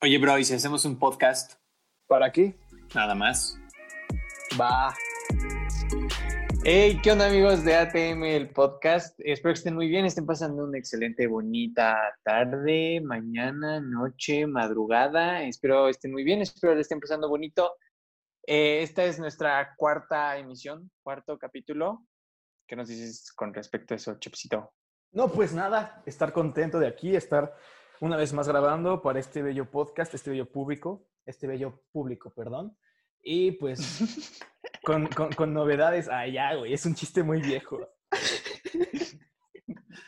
Oye, bro, ¿y si hacemos un podcast? ¿Para qué? Nada más. Va. Hey, ¿qué onda amigos de ATM, el podcast? Espero que estén muy bien, estén pasando una excelente, bonita tarde, mañana, noche, madrugada. Espero estén muy bien, espero le estén pasando bonito. Eh, esta es nuestra cuarta emisión, cuarto capítulo. ¿Qué nos dices con respecto a eso, Chipsito? No, pues nada, estar contento de aquí, estar una vez más grabando para este bello podcast, este bello público, este bello público, perdón. Y pues con, con, con novedades, ah, ya, güey, es un chiste muy viejo.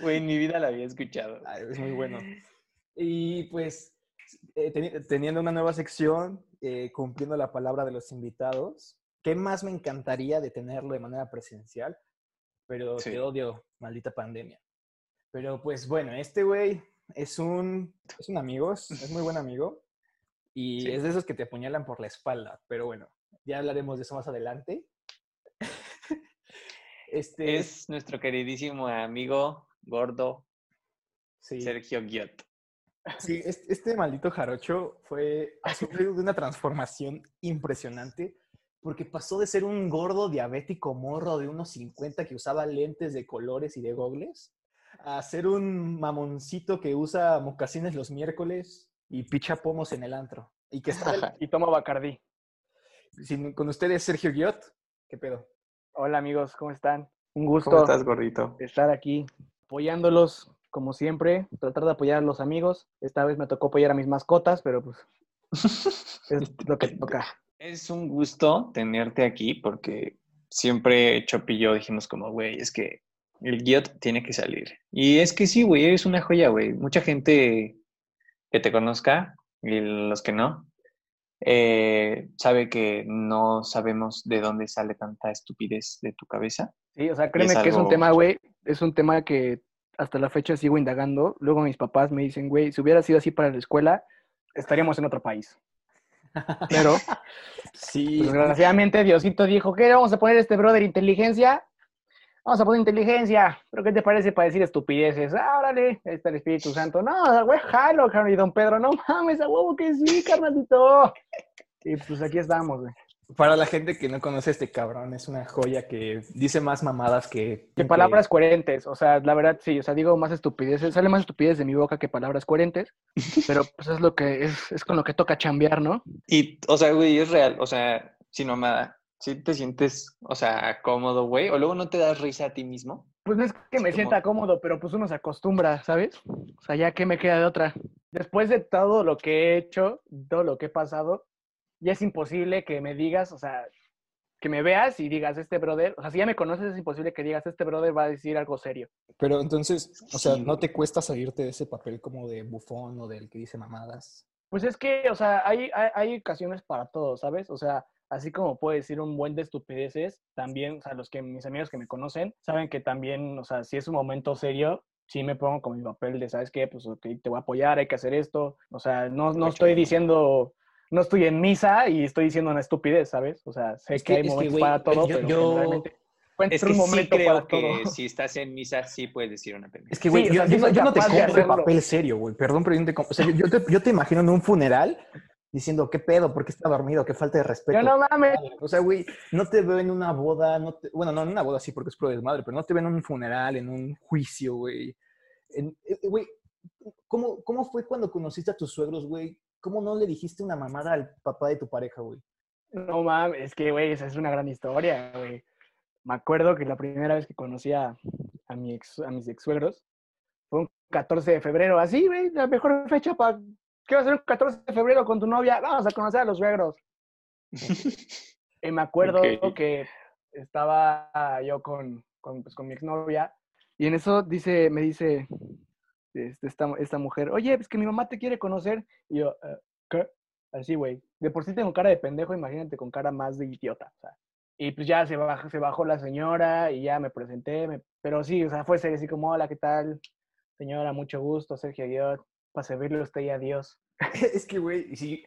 Güey, en mi vida la había escuchado. Ay, es muy bueno. Y pues eh, teni- teniendo una nueva sección, eh, cumpliendo la palabra de los invitados, ¿qué más me encantaría de tenerlo de manera presencial? Pero Sí. te odio, maldita pandemia. Pero pues bueno, este güey es un, es un amigo, es muy buen amigo. Y Sí. es de esos que te apuñalan por la espalda. Pero bueno, ya hablaremos de eso más adelante. Este Es nuestro queridísimo amigo gordo sí. Sergio Giot. Sí, es- este maldito jarocho fue ha sufrido de una transformación impresionante porque pasó de ser un gordo diabético morro de unos 50 que usaba lentes de colores y de gogles a ser un mamoncito que usa mocasines los miércoles y picha pomos en el antro. Y que está y toma Bacardí. sin- con ustedes Sergio Guiot. ¿Qué pedo? Hola amigos, ¿cómo están? Un gusto ¿Cómo estás, gordito? estar aquí apoyándolos, como siempre, tratar de apoyar a los amigos. Esta vez me tocó apoyar a mis mascotas, pero pues es lo que toca. Es un gusto tenerte aquí porque siempre Chop y yo dijimos como, güey, es que el Giot tiene que salir. Y es que sí, güey, eres una joya, güey. Mucha gente que te conozca y los que no, eh, sabe que no sabemos de dónde sale tanta estupidez de tu cabeza. Sí, o sea, créeme es que es un tema, güey, es un tema que hasta la fecha sigo indagando. Luego mis papás me dicen, güey, si hubiera sido así para la escuela, estaríamos en otro país. Pero Sí, Pues, desgraciadamente Diosito dijo, ¿qué? Vamos a poner este brother inteligencia. Vamos a poner inteligencia. ¿Pero qué te parece para decir estupideces? Ah, órale, ahí está el Espíritu Santo. No, güey, jalo, carnal. Y don Pedro, no mames, a huevo que sí, carnalito. Y pues aquí estamos, güey. para la gente que no conoce a este cabrón, es una joya que dice más mamadas que... Que palabras coherentes, o sea, la verdad sí, o sea, digo más estupideces, sale más estupidez de mi boca que palabras coherentes, pero pues es lo que es, es con lo que toca chambear, ¿no? Y, o sea, güey, es real, o sea, sin mamada. Si te sientes, o sea, cómodo, güey, o luego no te das risa a ti mismo. Pues no es que me como- sienta cómodo, pero pues uno se acostumbra, ¿sabes? O sea, ya que me queda de otra. Después de todo lo que he hecho, todo lo que he pasado, ya es imposible que me digas, o sea, que me veas y digas, este brother, o sea, si ya me conoces, es imposible que digas, este brother va a decir algo serio. Pero entonces, o sea, Sí, ¿no te cuesta salirte de ese papel como de bufón o del que dice mamadas? Pues es que, o sea, hay, hay, hay ocasiones para todo, ¿sabes? O sea, así como puedo decir un buen de estupideces, también, o sea, los que mis amigos que me conocen saben que también, o sea, si es un momento serio, sí me pongo con mi papel de, ¿sabes qué? Pues ok, te voy a apoyar, hay que hacer esto. O sea, no, no estoy diciendo, no estoy en misa y estoy diciendo una estupidez, ¿sabes? O sea, sé Es que, que- hay es que, momentos güey, para todo, yo- pero yo- generalmente encuentro Es que un sí momento creo para que todo. si estás en misa, sí puedes decir una pendeja. Es que, Sí, güey, o yo, sea, sí yo yo no te compro papel serio, güey. Perdón, pero yo no te compro. O sea, yo, yo te, yo te imagino en un funeral diciendo, ¿qué pedo? ¿Por qué está dormido? ¿Qué falta de respeto? Yo no mames. O sea, güey, no te veo en una boda, no te- bueno, no en una boda sí porque es pro desmadre, pero no te veo en un funeral, en un juicio, güey. En- eh, eh, Güey, ¿cómo, ¿cómo fue cuando conociste a tus suegros, güey? ¿Cómo no le dijiste una mamada al papá de tu pareja, güey? No mames, es que, güey, esa es una gran historia, güey. Me acuerdo que la primera vez que conocí a, a, mi ex, a mis ex suegros fue un 14 de febrero. Así, güey, la mejor fecha para... ¿Qué va a ser un 14 de febrero con tu novia? Vamos a conocer a los suegros. Y me acuerdo que estaba yo con, con, pues, con mi exnovia y en eso dice, me dice este, esta, esta mujer, oye, pues que mi mamá te quiere conocer. Y yo, "Eh, ¿qué? Así, güey. De por sí tengo cara de pendejo, imagínate con cara más de idiota. O sea. Y pues ya se bajó, se bajó la señora y ya me presenté. me- pero sí, o sea, fue serio, así como, hola, ¿qué tal? Señora, mucho gusto, Sergio Guiot. Para servirle a usted y a Dios. es que, güey, si,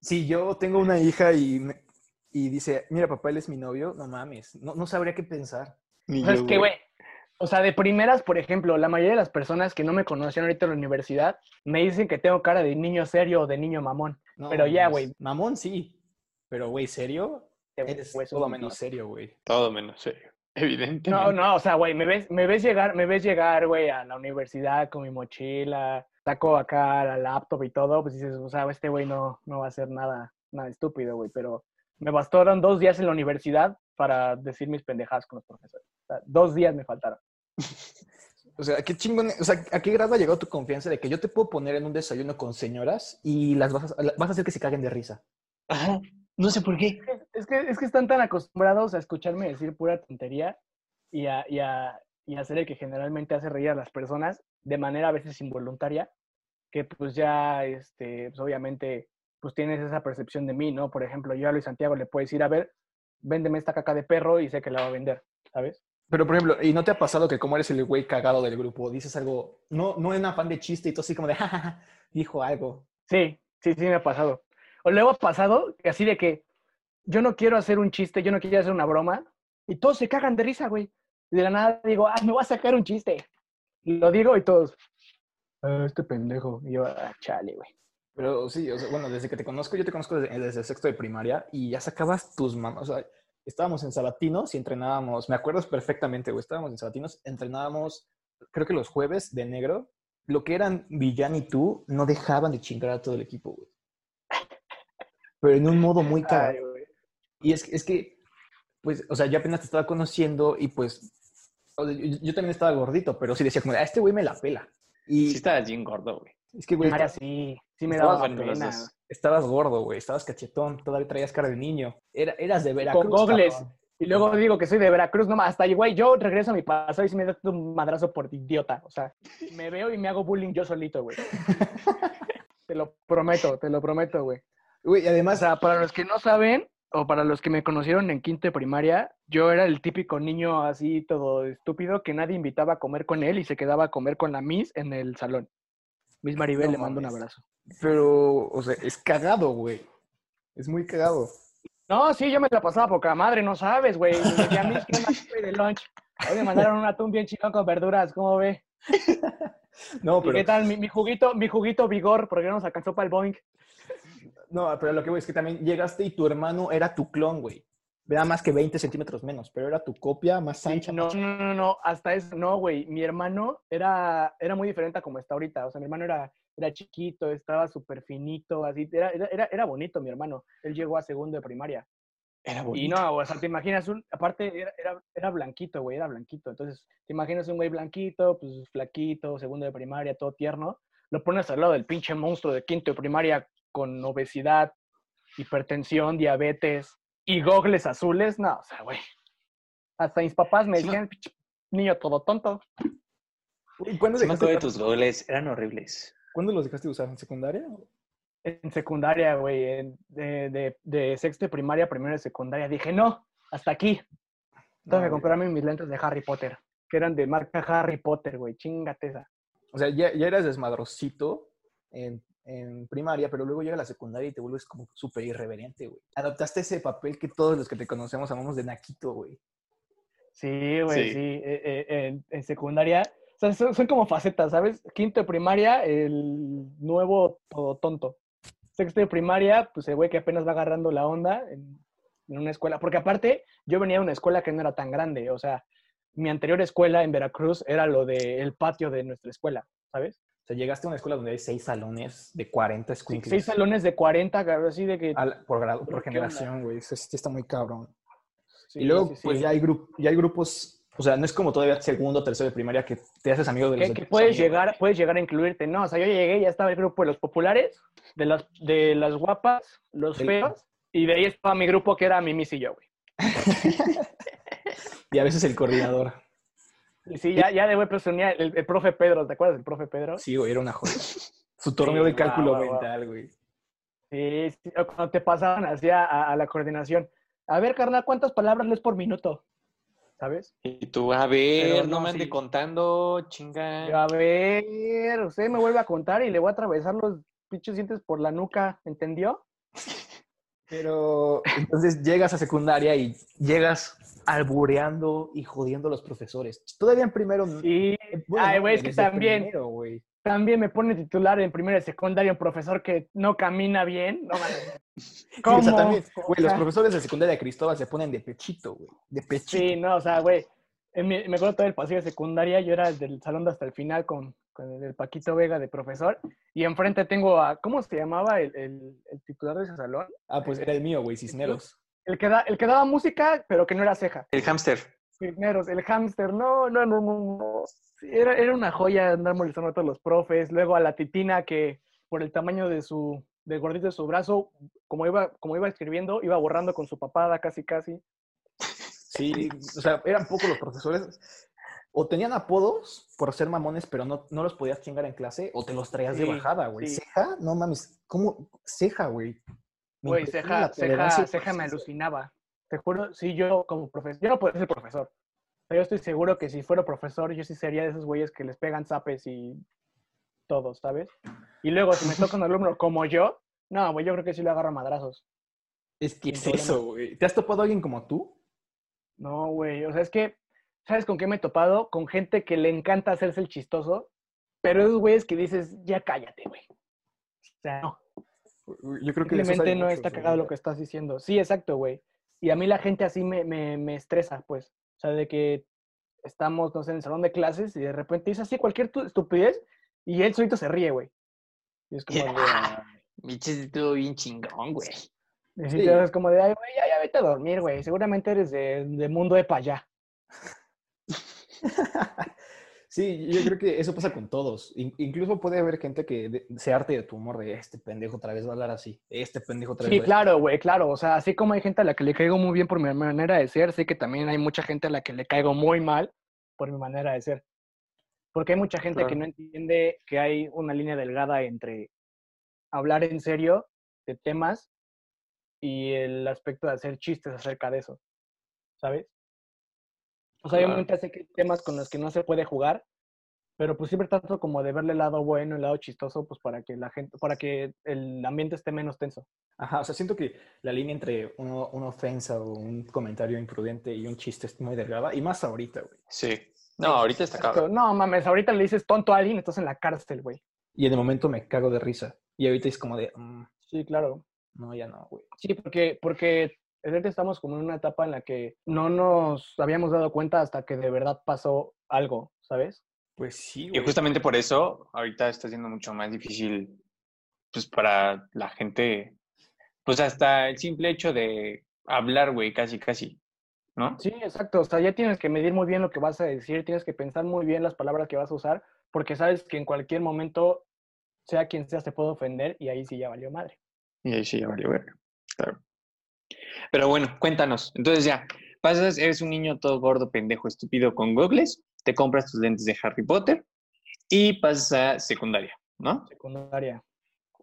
si yo tengo una hija y, me- y dice, mira, papá, él es mi novio, no mames, no, no sabría qué pensar. Ni O sea, es que, güey, O sea, de primeras, por ejemplo, la mayoría de las personas que no me conocían ahorita en la universidad me dicen que tengo cara de niño serio o de niño mamón. No, Pero ya, güey. Mamón sí. Pero, güey, ¿serio? Eres todo menos serio, güey. Todo menos serio. Evidentemente. No, no, o sea, güey, me ves, me ves llegar, me ves llegar, güey, a la universidad con mi mochila, saco acá la laptop y todo, pues dices, o sea, este güey no, no va a hacer nada, nada estúpido, güey, pero me bastaron dos días en la universidad para decir mis pendejadas con los profesores. O sea, dos días me faltaron. O sea, qué chingón. O sea, ¿a qué grado ha llegado tu confianza de que yo te puedo poner en un desayuno con señoras y las vas a, vas a hacer que se caguen de risa? Ajá. No sé por qué. Es que, es que están tan acostumbrados a escucharme decir pura tontería y a, y a, y a ser el que generalmente hace reír a las personas de manera a veces involuntaria, que pues ya, este, pues obviamente, pues tienes esa percepción de mí, ¿no? Por ejemplo, yo a Luis Santiago le puedo decir, a ver, véndeme esta caca de perro y sé que la va a vender, ¿sabes? Pero, por ejemplo, ¿y no te ha pasado que como eres el güey cagado del grupo, dices algo, no, no en afán de chiste y tú así como de, jajaja, dijo algo? Sí, sí, sí me ha pasado. O luego ha pasado así de que yo no quiero hacer un chiste, yo no quiero hacer una broma, y todos se cagan de risa, güey. Y de la nada digo, ah, me voy a sacar un chiste. Lo digo y todos, "Ah, este pendejo. Y yo, ah, chale, güey. Pero sí, o sea, bueno, desde que te conozco, yo te conozco desde, desde el sexto de primaria y ya sacabas tus manos. O sea, estábamos en Sabatinos y entrenábamos, me acuerdo perfectamente, güey, estábamos en Sabatinos, entrenábamos, creo que los jueves de negro, lo que eran Villán y tú no dejaban de chingar a todo el equipo, güey. Pero en un modo muy. Ay, güey. Y es, que- es que, pues, o sea, yo apenas te estaba conociendo y pues, o sea, yo, yo también estaba gordito, pero sí decía como, a este güey me la pela. Y Sí estabas bien gordo, güey. es que, güey, Ahora esta- sí, sí me daba pena. estabas gordo, güey, estabas cachetón, todavía traías cara de niño. Era, eras de Veracruz. Con cabrón. Y luego digo que soy de Veracruz, no más, hasta ahí, güey, yo regreso a mi pasado y sí me doy un madrazo por idiota. O sea, me veo y me hago bullying yo solito, güey. te lo prometo, te lo prometo, güey. Güey, y O además, sea, para los que no saben, o para los que me conocieron en quinto de primaria, yo era el típico niño así todo estúpido que nadie invitaba a comer con él y se quedaba a comer con la Miss en el salón. Miss Maribel, No le mando un abrazo. pero, o sea, es cagado, güey. Es muy cagado. No, sí, yo me la pasaba poca madre, no sabes, güey. Decía, Miss, ¿qué onda güey, de lunch? Hoy me mandaron un atún bien chingón con verduras, ¿cómo ve? No, ¿Y pero, qué tal? Mi, mi juguito, mi juguito vigor, porque no nos alcanzó para el boing. No, pero lo que voy es que también llegaste y tu hermano era tu clon, güey. Era más que 20 centímetros menos, pero era tu copia más ancha. No, más- no, no, no, hasta eso, no, güey. Mi hermano era, era muy diferente a como está ahorita. O sea, mi hermano era, era chiquito, estaba súper finito, así. Era, era, era- bonito mi hermano. Él llegó a segundo de primaria. Era Y bonito. no, o sea, te imaginas un, aparte era, era, era blanquito, güey, era blanquito. Entonces, te imaginas un güey blanquito, pues flaquito, segundo de primaria, todo tierno. Lo pones al lado del pinche monstruo de quinto de primaria con obesidad, hipertensión, diabetes y gogles azules. No, o sea, güey. Hasta mis papás me decían, "Pinche niño todo tonto. ¿Cuándo, Sí dejaste, de tus goles, eran horribles. ¿Cuándo los dejaste de usar? ¿En secundaria? En secundaria, güey, en- de, de, de sexto de primaria, primero de secundaria, dije, no, hasta aquí. Tengo No, que comprarme mis lentes de Harry Potter, que eran de marca Harry Potter, güey, chingate esa. O sea, ya, ya eras desmadrosito en, en primaria, pero luego llega la secundaria y te vuelves como súper irreverente, güey. Adoptaste ese papel que todos los que te conocemos amamos de Naquito, güey. Sí, güey, Sí. sí. eh, eh, en, en secundaria, o sea, son, son como facetas, ¿sabes? Quinto de primaria, el nuevo todo tonto. Sexto de primaria, pues el güey que apenas va agarrando la onda en, en una escuela. Porque aparte, yo venía de una escuela que no era tan grande. O sea, mi anterior escuela en Veracruz era lo del patio de nuestra escuela, ¿sabes? O sea, llegaste a una escuela donde hay seis salones de 40 Sí, squinkles. seis salones de 40, cabrón, así de que... Al- por, grado, por ¿Qué generación, güey. Eso sí está muy cabrón. sí, y luego, sí, pues ya hay, grup ya hay grupos, o sea, no es como todavía segundo o tercero de primaria que te haces amigo de los que, que puedes llegar, puedes llegar a incluirte. No, o sea, yo llegué ya estaba el grupo de los populares, de las, de las guapas, los El- feos, y de ahí estaba mi grupo que era Mimis y yo, güey. Y a veces el coordinador. Y sí, ya, ya de güey presumía el, el profe Pedro, ¿te acuerdas del profe Pedro? Sí, güey, era una joya. Su torneo Sí, de cálculo guau. mental, güey. Sí, sí, cuando te pasaban hacia a, a la coordinación. A ver, carnal, ¿cuántas palabras lees por minuto? ¿Sabes? Y tú, a ver, Pero no, no, me ande sí. contando, chinga. A ver, usted me vuelve a contar y le voy a atravesar los pinches dientes por la nuca, ¿entendió? Pero entonces llegas a secundaria y llegas albureando y jodiendo a los profesores. Todavía en primero. Sí. bueno, Ay, güey, es que también, primero, también me pone titular en primero y secundaria un profesor que no camina bien. No mames. Sí, o sea, ¿Cómo? también, güey, los profesores de secundaria de Cristóbal se ponen de pechito, güey. De pechito. Sí, no, o sea, güey. me acuerdo todo el pasillo de secundaria, yo era del salón de hasta el final con, con el Paquito Vega de profesor, y enfrente tengo a, ¿cómo se llamaba el, el- el titular de ese salón? Ah, pues era el mío, güey, Cisneros. El que, da, el que daba música, pero que no era ceja. El hámster. Cisneros, el hámster, no, no, no, no, Era, era una joya andar molestando a todos los profes. Luego a la titina que por el tamaño de su, del gordito de su brazo, como iba, como iba escribiendo, iba borrando con su papada casi, casi. Sí, o sea, eran pocos los profesores. O tenían apodos por ser mamones, pero no, no los podías chingar en clase, o te los traías de bajada, güey. sí. Ceja, no mames, ¿cómo? Ceja, güey. Güey, ceja, ceja, ceja me alucinaba. Te juro, sí, yo como profesor, yo no podría ser profesor, pero yo estoy seguro que si fuera profesor, yo sí sería de esos güeyes que les pegan zapes y todo, ¿sabes? Y luego, si me toca un alumno como yo, no, güey, yo creo que sí le agarro a madrazos. Es que es problema. eso, güey. ¿Te has topado a alguien como tú? No, güey, o sea, es que, ¿sabes con qué me he topado? Con gente que le encanta hacerse el chistoso, pero esos güeyes que dices, ya cállate, güey. O sea, no. Yo creo que Simplemente no muchos, está cagado lo que estás diciendo. Sí, exacto, güey. Y a mí la gente así me, me, me estresa, pues. O sea, de que estamos, no sé, en el salón de clases y de repente dice así cualquier tu- estupidez y él solito se ríe, güey. Y es como de... Biches, estuvo bien chingón, güey. y sí Sí. te ves como de, ay, güey, ya, ya vete a dormir, güey. Seguramente eres de, de mundo de pa' allá. Sí, yo creo que eso pasa con todos. In- incluso puede haber gente que se arte de tu humor de este pendejo otra vez va a hablar así, este pendejo otra vez. Sí, va a-". claro, güey, claro. O sea, así como hay gente a la que le caigo muy bien por mi manera de ser, sé que también hay mucha gente a la que le caigo muy mal por mi manera de ser. Porque hay mucha gente que Claro. no entiende que hay una línea delgada entre hablar en serio de temas y el aspecto de hacer chistes acerca de eso, ¿sabes? O sea, Claro. obviamente sé que hay temas con los que no se puede jugar, pero pues siempre trato como de verle el lado bueno, el lado chistoso, pues para que la gente, para que el ambiente esté menos tenso. Ajá, o sea, siento que la línea entre uno- una ofensa o un comentario imprudente y un chiste es muy delgada, y más ahorita, güey. Sí. No, ahorita está cabrón. No mames, ahorita le dices tonto a alguien, estás en la cárcel, güey. Y en el momento me cago de risa. Y ahorita es como de, "Mm, Sí, claro. no, ya no, güey. Sí, porque, porque estamos como en una etapa en la que no nos habíamos dado cuenta hasta que de verdad pasó algo, ¿sabes? Pues sí, Y justamente por eso, ahorita está siendo mucho más difícil, pues, para la gente, pues, hasta el simple hecho de hablar, güey, casi, casi, ¿no? Sí, exacto. O sea, ya tienes que medir muy bien lo que vas a decir, tienes que pensar muy bien las palabras que vas a usar, porque sabes que en cualquier momento, sea quien sea, te puede ofender y ahí sí ya valió madre. Y ahí sí ya valió verga. Claro. Pero bueno, cuéntanos. Entonces ya, pasas, eres un niño todo gordo, pendejo, estúpido con gogles, te compras tus lentes de Harry Potter y pasas a secundaria, ¿no? Secundaria.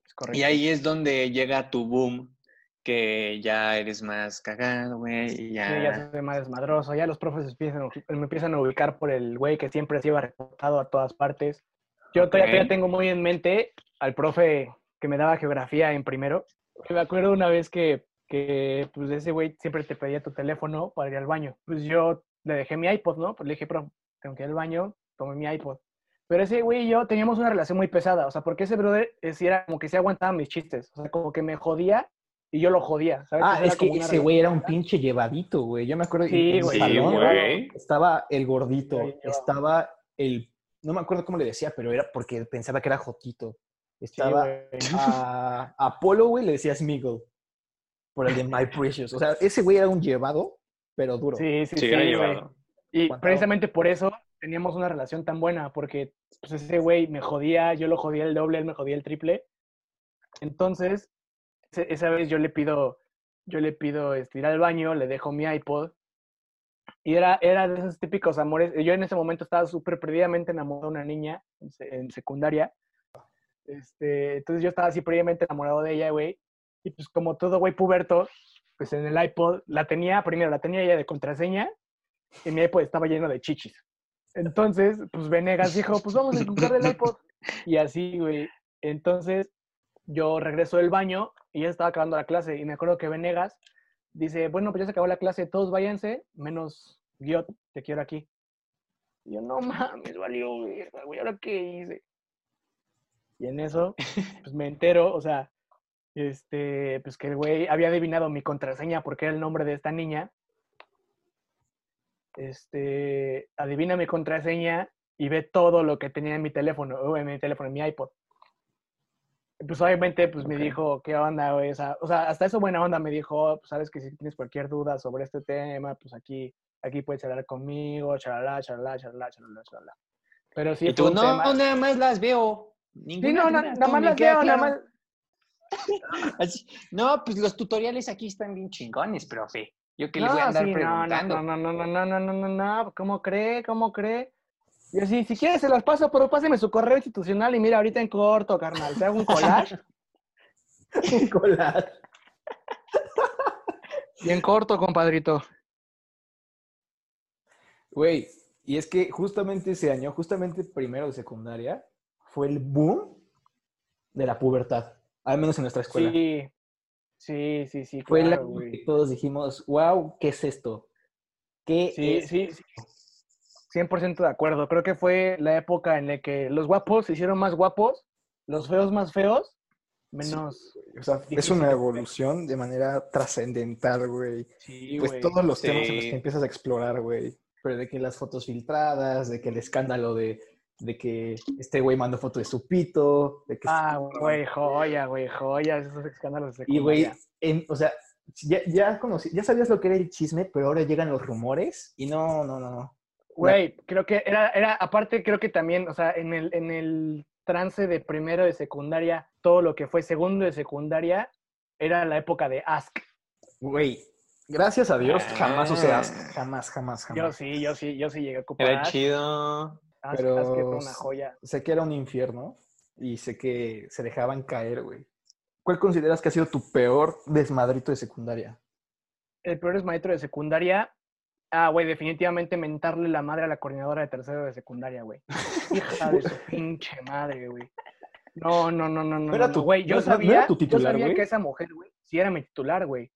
Es correcto. Y ahí es donde llega tu boom, que ya eres más cagado, güey, y Sí, ya... ya soy más desmadroso. Ya los profes empiezan, me empiezan a ubicar por el güey que siempre se iba reportado a todas partes. Yo todavía, todavía tengo muy en mente al profe que me daba geografía en primero. Me acuerdo una vez que, que pues ese güey siempre te pedía tu teléfono para ir al baño. Pues yo le dejé mi iPod, ¿no? Pues le dije, profe, tengo que ir al baño, tomé mi iPod. Pero ese güey y yo teníamos una relación muy pesada, o sea, porque ese brother eh, sí era como que se aguantaba mis chistes, o sea, como que me jodía y yo lo jodía, ¿sabes? Ah, es que ese güey era un pinche llevadito, güey. Yo me acuerdo Sí, en el güey. Sí, salón güey. estaba el gordito, Sí, estaba el, no me acuerdo cómo le decía, pero era porque pensaba que era Jotito. Estaba güey. a Apolo, güey, le decía Smiggle. Por el de My Precious. O sea, ese güey era un llevado, pero duro. Sí, sí, Sí, sí, era güey. llevado. Y precisamente por eso teníamos una relación tan buena, porque pues, ese güey me jodía, yo lo jodía el doble, él me jodía el triple. Entonces, esa vez yo le pido, yo le pido este, ir al baño, le dejo mi iPod. Y era, era de esos típicos amores. Yo en ese momento estaba súper perdidamente enamorado de una niña en secundaria. Este, entonces yo estaba así previamente enamorado de ella, güey. Y pues como todo güey puberto, pues en el iPod la tenía, primero la tenía ella de contraseña y mi iPod estaba lleno de chichis. Entonces, pues Venegas dijo, pues vamos a encontrar el iPod. Y así, güey. Entonces, yo regreso del baño y ya estaba acabando la clase y me acuerdo que Venegas dice, bueno, pues ya se acabó la clase, todos váyanse, menos Guiot, te quiero aquí. Y yo, no mames, valió, güey, ¿ahora qué hice? Y en eso, pues me entero, o sea, este, pues que el güey había adivinado mi contraseña porque era el nombre de esta niña. Este, adivina mi contraseña y ve todo lo que tenía en mi teléfono, en mi teléfono, en mi iPod. Pues obviamente, pues me Ok. dijo, ¿qué onda, güey? O sea, hasta eso buena onda me dijo, pues sabes que si tienes cualquier duda sobre este tema, pues aquí, aquí puedes hablar conmigo, charalá, charalá, charalá, charalá, charalá. Pero sí, y tú, no, tema- nada más las veo. Sí, Ninguna no, na- duda, nada todo más me las veo, nada claro". más. Así, no, pues los tutoriales aquí están bien chingones, profe. Yo que le No, voy a andar sí, no, preguntando. No, no, no, no, no, no, no, no, no, ¿cómo cree? ¿Cómo cree? Y así, si quieres se las paso, pero páseme su correo institucional y mira, ahorita en corto, carnal, te hago un collage Nicolás. y en corto, compadrito. Güey, y es que justamente ese año, justamente primero de secundaria, fue el boom de la pubertad, al menos en nuestra escuela. Sí, sí, sí, sí, fue claro, güey. que todos dijimos, wow, ¿qué es esto? ¿Qué Sí, es sí, sí. 100% de acuerdo. Creo que fue la época en la que los guapos se hicieron más guapos, los feos más feos, menos... O sea, es una evolución de manera trascendental, güey. Sí, Pues güey. todos los temas en los que empiezas a explorar, güey. Pero de que las fotos filtradas, de que el escándalo de, de que este güey mandó foto de su pito, de que... Ah, güey, joya, güey, joya, esos escándalos de Y, güey, o sea, ya, ya, conocí, ya sabías lo que era el chisme, pero ahora llegan los rumores y no, no, no, no. Güey, creo que era, era, aparte creo que también, o sea, en el, en el trance de primero de secundaria, todo lo que fue segundo de secundaria, era la época de Ask. Güey, gracias a Dios, jamás usé Ah. Ask. Jamás, jamás, Yo jamás. sí, yo sí, yo sí llegué a ocupar Era chido. Ask, Pero- era una joya. Sé que era un infierno y sé que se dejaban caer, güey. ¿Cuál consideras que ha sido tu peor desmadrito de secundaria? El peor es maestro de secundaria. Ah, güey, definitivamente mentarle la madre a la coordinadora de tercero de secundaria, güey. Hija de su pinche madre, güey. No, no, no, no, no. ¿No era tu- güey, yo no- no- no sabía, era tu yo titular, sabía güey? que esa mujer, güey, sí era mi titular, güey.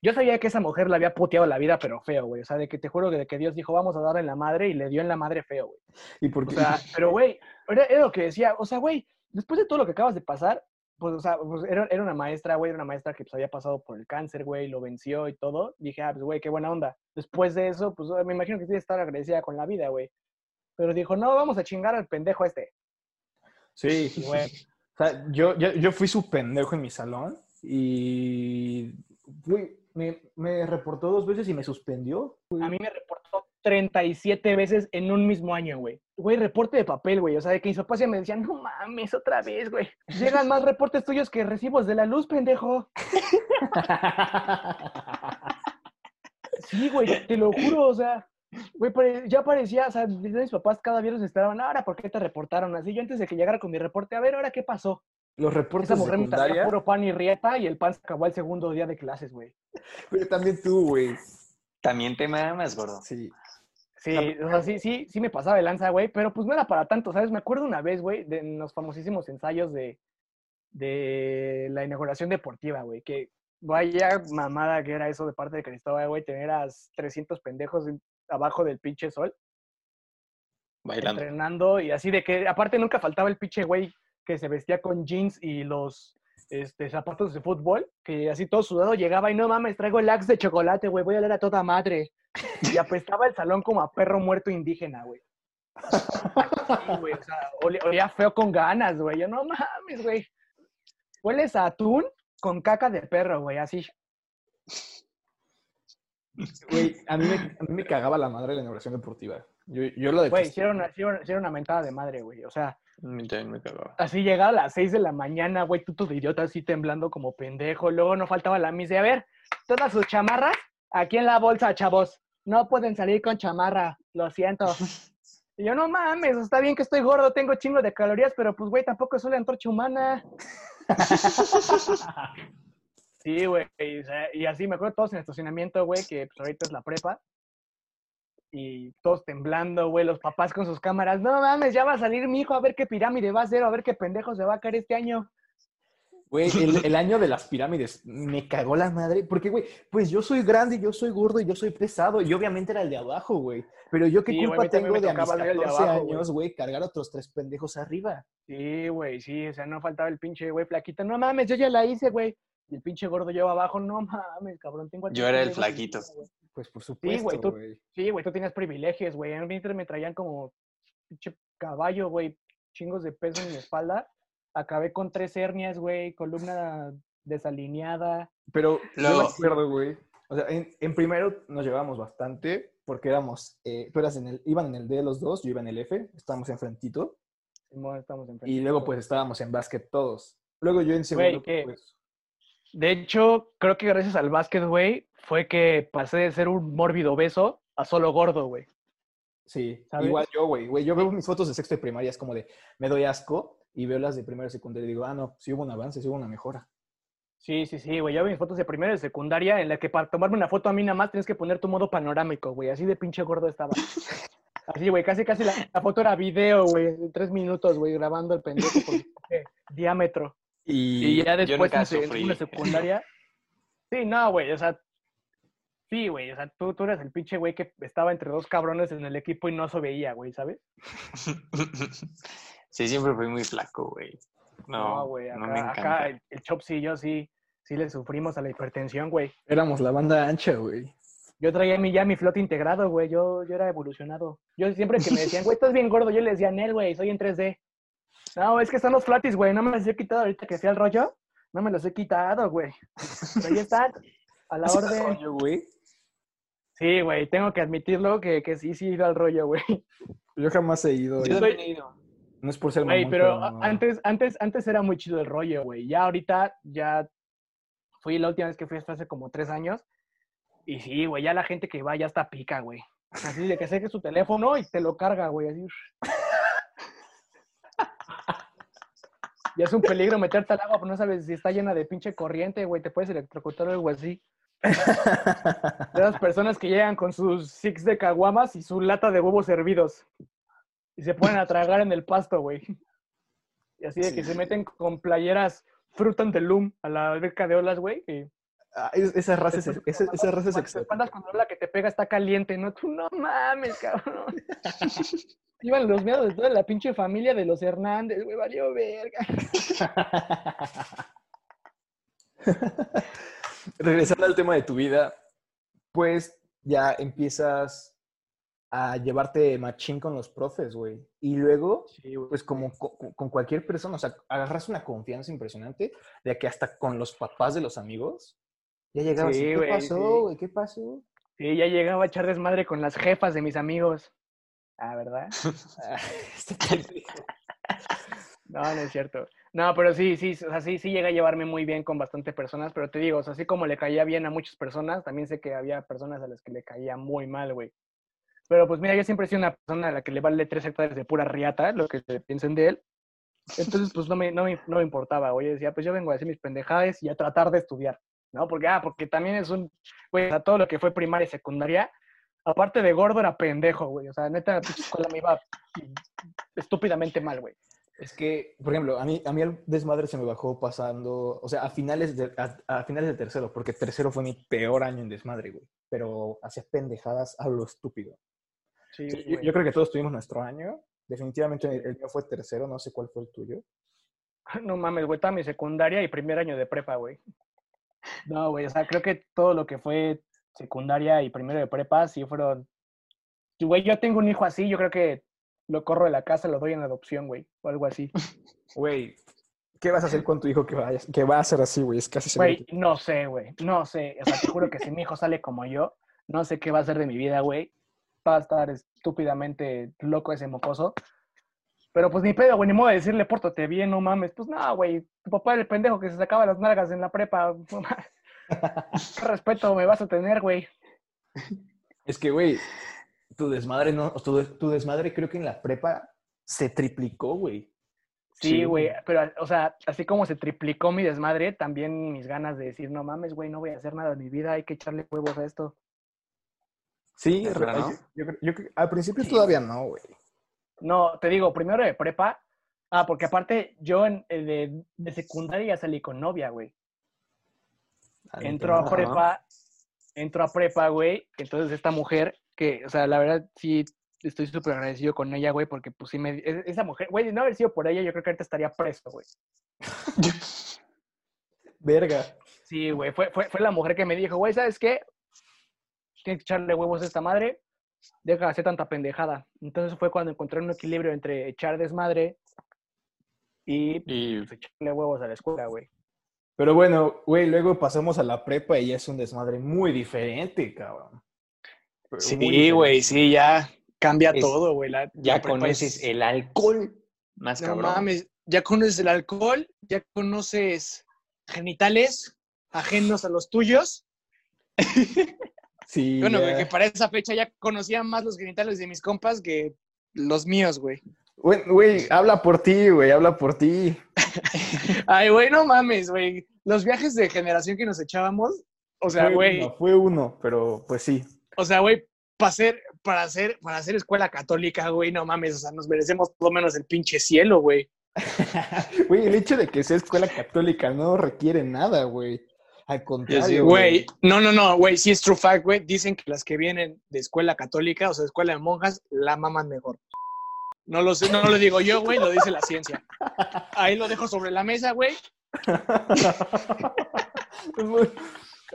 Yo sabía que esa mujer le había puteado la vida, pero feo, güey. O sea, de que te juro que, de que Dios dijo, vamos a darle en la madre y le dio en la madre feo, güey. ¿Y por O qué? sea, pero, güey, era, era lo que decía. O sea, güey, después de todo lo que acabas de pasar, pues, o sea, pues, era, era una maestra, güey, era una maestra que pues, había pasado por el cáncer, güey, lo venció y todo. Dije, ah, pues, güey, qué buena onda. Después de eso, pues, me imagino que tiene que estar agradecida con la vida, güey. Pero dijo, no, vamos a chingar al pendejo este. Sí, güey, O sea, yo, yo, yo fui su pendejo en mi salón y, güey, me, me reportó dos veces y me suspendió. güey. a mí me reportó 37 veces en un mismo año, güey. Güey, reporte de papel, güey. O sea, de que mis papás ya me decían, no mames, otra vez, güey. Llegan más reportes tuyos que recibos de la luz, pendejo. Sí, güey, te lo juro, o sea, güey, ya parecía, o sea, mis papás cada viernes esperaban, ahora, ¿por qué te reportaron así? Yo antes de que llegara con mi reporte, a ver, ahora, ¿qué pasó? Los reportes Esa de mujer me secundaria, puro pan y rieta y el pan se acabó el segundo día de clases, güey. pero también tú, güey. También te mamas, gordo. Sí. Sí, o sea, sí, sí, sí me pasaba de lanza, güey, pero pues no era para tanto, ¿sabes? Me acuerdo una vez, güey, de los famosísimos ensayos de, de la inauguración deportiva, güey, que vaya mamada que era eso de parte de Cristóbal, güey, tener a 300 pendejos en- abajo del pinche sol. Bailando. entrenando y así de que aparte nunca faltaba el pinche güey que se vestía con jeans y los este, zapatos de fútbol, que así todo sudado llegaba y no mames, traigo el axe de chocolate, güey, voy a leer a toda madre. Y apestaba el salón como a perro muerto indígena, güey. Sí, güey, o sea, olía, olía feo con ganas, güey. Yo no mames, güey. Hueles a atún con caca de perro, güey, así. Güey, a mí, me, a mí me cagaba la madre la inauguración deportiva. Yo, yo lo Güey, hicieron, una- hicieron, hicieron una mentada de madre, güey. O sea, también me cagaba. así llegaba a las 6 de la mañana, güey, tú todo idiota, así temblando como pendejo. Luego no faltaba la misa. A ver, todas sus chamarras aquí en la bolsa, chavos. No pueden salir con chamarra, lo siento. Y yo, no mames, está bien que estoy gordo, tengo chingo de calorías, pero pues, güey, tampoco soy la antorcha humana. Sí, güey, y así me acuerdo todos en el estacionamiento, güey, que pues ahorita es la prepa. Y todos temblando, güey, los papás con sus cámaras. No mames, ya va a salir mi hijo a ver qué pirámide va a hacer, a ver qué pendejo se va a caer este año. Güey, el, el año de las pirámides me cagó la madre. Porque, güey, pues yo soy grande, yo soy gordo y yo soy pesado. Y obviamente era el de abajo, güey. Pero yo qué Sí, culpa tengo de a mis tocaba el de 14 abajo, güey. años, güey, cargar a otros tres pendejos arriba. Sí, güey, sí, o sea, no faltaba el pinche güey flaquito. No mames, yo ya la hice, güey. Y el pinche gordo yo abajo, no mames, cabrón, tengo a Yo era el flaquito. Pues por supuesto, tú- güey. Sí, güey, tú tenías privilegios, güey. A mí me traían como pinche caballo, güey, chingos de peso en mi espalda. Acabé con tres hernias, güey, columna desalineada. Pero yo me acuerdo, güey. O sea, en, en primero nos llevábamos bastante porque éramos, eh, tú eras en el, iban en el D los dos, yo iba en el F, estábamos enfrentito. Simón, estamos en Y luego pues estábamos en básquet todos. Luego yo en segundo, ¿qué? pues, De hecho, creo que gracias al básquet, güey, fue que pasé de ser un mórbido obeso a solo gordo, güey. sí, ¿Sabes? igual yo, güey. Güey, yo veo mis fotos de sexto de primaria, es como de, me doy asco, y veo las de primero y secundaria y digo, ah, no, sí hubo un avance, sí hubo una mejora. Sí, sí, sí, güey. Yo vi mis fotos de primera y de secundaria en la que para tomarme una foto a mí nada más tienes que poner tu modo panorámico, güey. Así de pinche gordo estaba. Así, güey, casi, casi la, la foto era video, güey. Tres minutos, güey, grabando el pendejo por diámetro. Y Y, ya después nunca en en segunda secundaria. Sí, no, güey, o sea. Sí, güey, o sea, tú, tú eres el pinche güey que estaba entre dos cabrones en el equipo y no se veía, güey, ¿sabes? Sí, siempre fui muy flaco, güey. No, güey, no acá, me acá el, el Chops y yo sí, sí le sufrimos a la hipertensión, güey. éramos la banda ancha, güey. Yo traía mi, ya mi flote integrado, güey. Yo, yo era evolucionado. Yo siempre que me decían, güey, estás bien gordo, yo le decía, Nel, güey, soy en 3D. No, es que están los flatis, güey. No me los he quitado ahorita que fui al rollo. No me los he quitado, güey. Pero ahí están, a la ¿Has ido al orden. rollo, güey? Sí, güey, tengo que admitirlo que, que sí, sí he ido al rollo, güey. Yo jamás he ido. Yo güey. también he ido. No es por ser Güey, pero no. antes, antes, antes era muy chido el rollo, güey. Ya ahorita, ya fui la última vez que fui fue hace como tres años. Y sí, güey, ya la gente que va ya está pica, güey. Así de que saque su teléfono y te lo carga, güey. Así. Ya es un peligro meterte al agua, pero no sabes si está llena de pinche corriente, güey. Te puedes electrocutar o algo así. De esas personas que llegan con sus six de caguamas y su lata de huevos hervidos. Y se ponen a tragar en el pasto, güey. Y así de que Sí. se meten con playeras Fruit and the Loom a la alberca de olas, güey. y Ah, es- esa raza es, esa, esa raza es cuando la que te pega está caliente, ¿no? Tú no mames, cabrón. Iban los miedos de toda la pinche familia de los Hernández, güey, valió verga. Regresando al tema de tu vida, pues ya empiezas a llevarte machín con los profes, güey. Y luego, Sí, güey. pues como co- con, cualquier persona, o sea, agarras una confianza impresionante de que hasta con los papás de los amigos, ya llegabas y, Sí, ¿qué güey, pasó, sí. güey? ¿Qué pasó? Sí, ya llegaba a echar desmadre con las jefas de mis amigos. Ah, ¿verdad? Ah, este. No, no es cierto. No, pero sí, sí, o sea, sí, sí llega a llevarme muy bien con bastante personas, pero te digo, o sea, así como le caía bien a muchas personas, también sé que había personas a las que le caía muy mal, güey. Pero pues mira, yo siempre he sido una persona a la que le vale tres hectáreas de pura riata, lo que se piensen de él. Entonces, pues no me, no me, no me importaba, güey. Yo decía, pues yo vengo a hacer mis pendejadas y a tratar de estudiar, ¿no? Porque, ah, porque también es un, güey, sea, todo lo que fue primaria y secundaria, aparte de gordo, era pendejo, güey. O sea, neta, la escuela me iba estúpidamente mal, güey. Es que, por ejemplo, a mí, a mí el desmadre se me bajó pasando, o sea, a finales de, a, a finales de tercero, porque tercero fue mi peor año en desmadre, güey. Pero hacía pendejadas a lo estúpido. Sí, Sí, yo, creo que todos tuvimos nuestro año. Definitivamente el, el mío fue tercero, no sé cuál fue el tuyo. No mames, güey, toda mi secundaria y primer año de prepa, güey. No, güey, o sea, creo que todo lo que fue secundaria y primero de prepa sí fueron... Güey, yo tengo un hijo así, yo creo que lo corro de la casa, lo doy en adopción, güey, o algo así. Güey, ¿qué vas a hacer con tu hijo que, vaya, que va a ser así, güey? Es casi. Güey, no sé, güey, no sé. O sea, te juro que si mi hijo sale como yo, no sé qué va a hacer de mi vida, güey. Va a estar estúpidamente loco ese mocoso. Pero pues ni pedo, güey, ni modo de decirle, pórtate bien, no mames. Pues no, güey, tu papá era el pendejo que se sacaba las nalgas en la prepa. no mames. ¿Qué respeto me vas a tener, güey? Es que, güey, tu desmadre no, tu, tu desmadre creo que en la prepa se triplicó, güey. Sí, güey, pero, o sea, así como se triplicó mi desmadre, también mis ganas de decir, no mames, güey, no voy a hacer nada en mi vida, hay que echarle huevos a esto. Sí, ¿De yo- yo yo creo- al principio Sí. todavía no, güey. No, te digo, primero de prepa, Ah, porque aparte yo en, eh, de, de secundaria salí con novia, güey. Entró a Ajá. prepa, entró a prepa, güey. Entonces esta mujer, que, o sea, la verdad sí estoy súper agradecido con ella, güey, porque pues sí me... e- Esa mujer, güey, no haber sido por ella, yo creo que ahorita estaría preso, güey. Verga. Sí, güey, fue, fue, fue la mujer que me dijo, güey, ¿sabes qué? Tienes que echarle huevos a esta madre, deja de hacer tanta pendejada. Entonces fue cuando encontré un equilibrio entre echar desmadre y Y pues, echarle huevos a la escuela, güey. Pero bueno, güey, luego pasamos a la prepa y ya es un desmadre muy diferente, cabrón. Pero Sí, güey, sí, ya cambia Es- todo, güey. la- ya la conoces es- el alcohol más No cabrón. mames, ya conoces el alcohol, ya conoces genitales ajenos a los tuyos. Sí, Bueno, güey, que para esa fecha ya conocía más los genitales de mis compas que los míos, güey. Güey, güey, habla por ti, güey, habla por ti. Ay, güey, no mames, güey. Los viajes de generación que nos echábamos, o sea, Fue güey, uno, fue uno, pero pues sí. o sea, güey, para hacer, para hacer, para hacer escuela católica, güey, no mames, o sea, nos merecemos por lo menos el pinche cielo, güey. Güey, el hecho de que sea escuela católica no requiere nada, güey. Al contrario, Güey, no, no, no, güey, sí es true fact, güey. Dicen que las que vienen de escuela católica, o sea, de escuela de monjas, la maman mejor. No lo sé, no lo digo yo, güey, lo dice la ciencia. Ahí lo dejo sobre la mesa, güey.